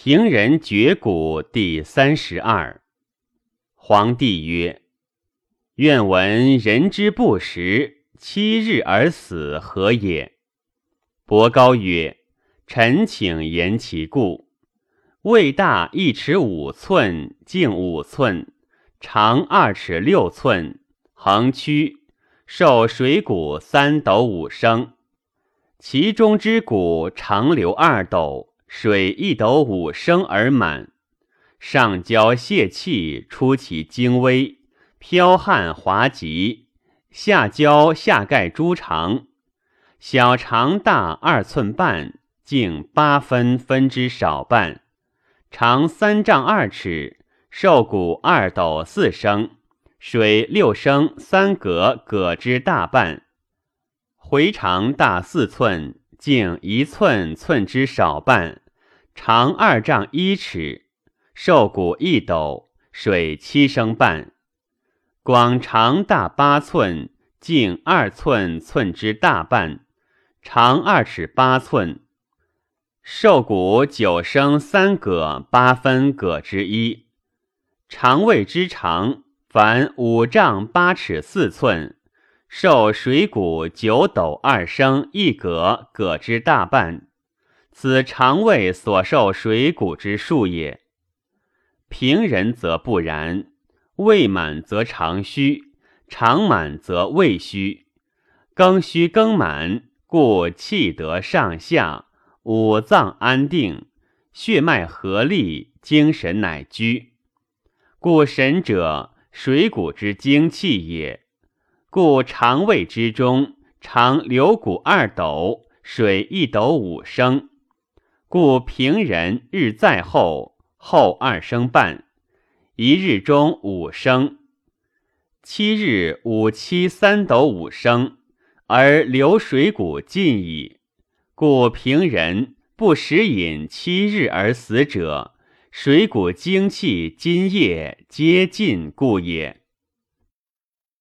平人绝骨第三十二。皇帝曰：“愿闻人之不食，七日而死，何也？”伯高曰：“臣请言其故。胃大一尺五寸，径五寸，长二尺六寸，横曲，受水谷三斗五升，其中之谷长流二斗。”水一斗五升而满，上焦泄气，出其精微，飘汗滑疾；下焦下盖诸肠，小肠大二寸半，径八分，分之少半，长三丈二尺，瘦骨二斗四升，水六升三格，葛之大半，回肠大四寸。径一寸寸之少半，长二丈一尺，瘦骨一斗，水七升半。广长大八寸，径二寸寸之大半，长二尺八寸，瘦骨九升三葛八分葛之一。肠胃之长，凡五丈八尺四寸。受水谷九斗二升一葛，葛之大半，此肠胃所受水谷之数也。平人则不然，胃满则肠虚，肠满则胃虚，更虚更满，故气得上下，五脏安定，血脉合力，精神乃居。故神者，水谷之精气也。故肠胃之中，常流谷二斗，水一斗五升。故平人日在后，后二升半，一日中五升，七日五七三斗五升，而流水谷尽矣。故平人不食饮七日而死者，水谷精气津液皆尽故也。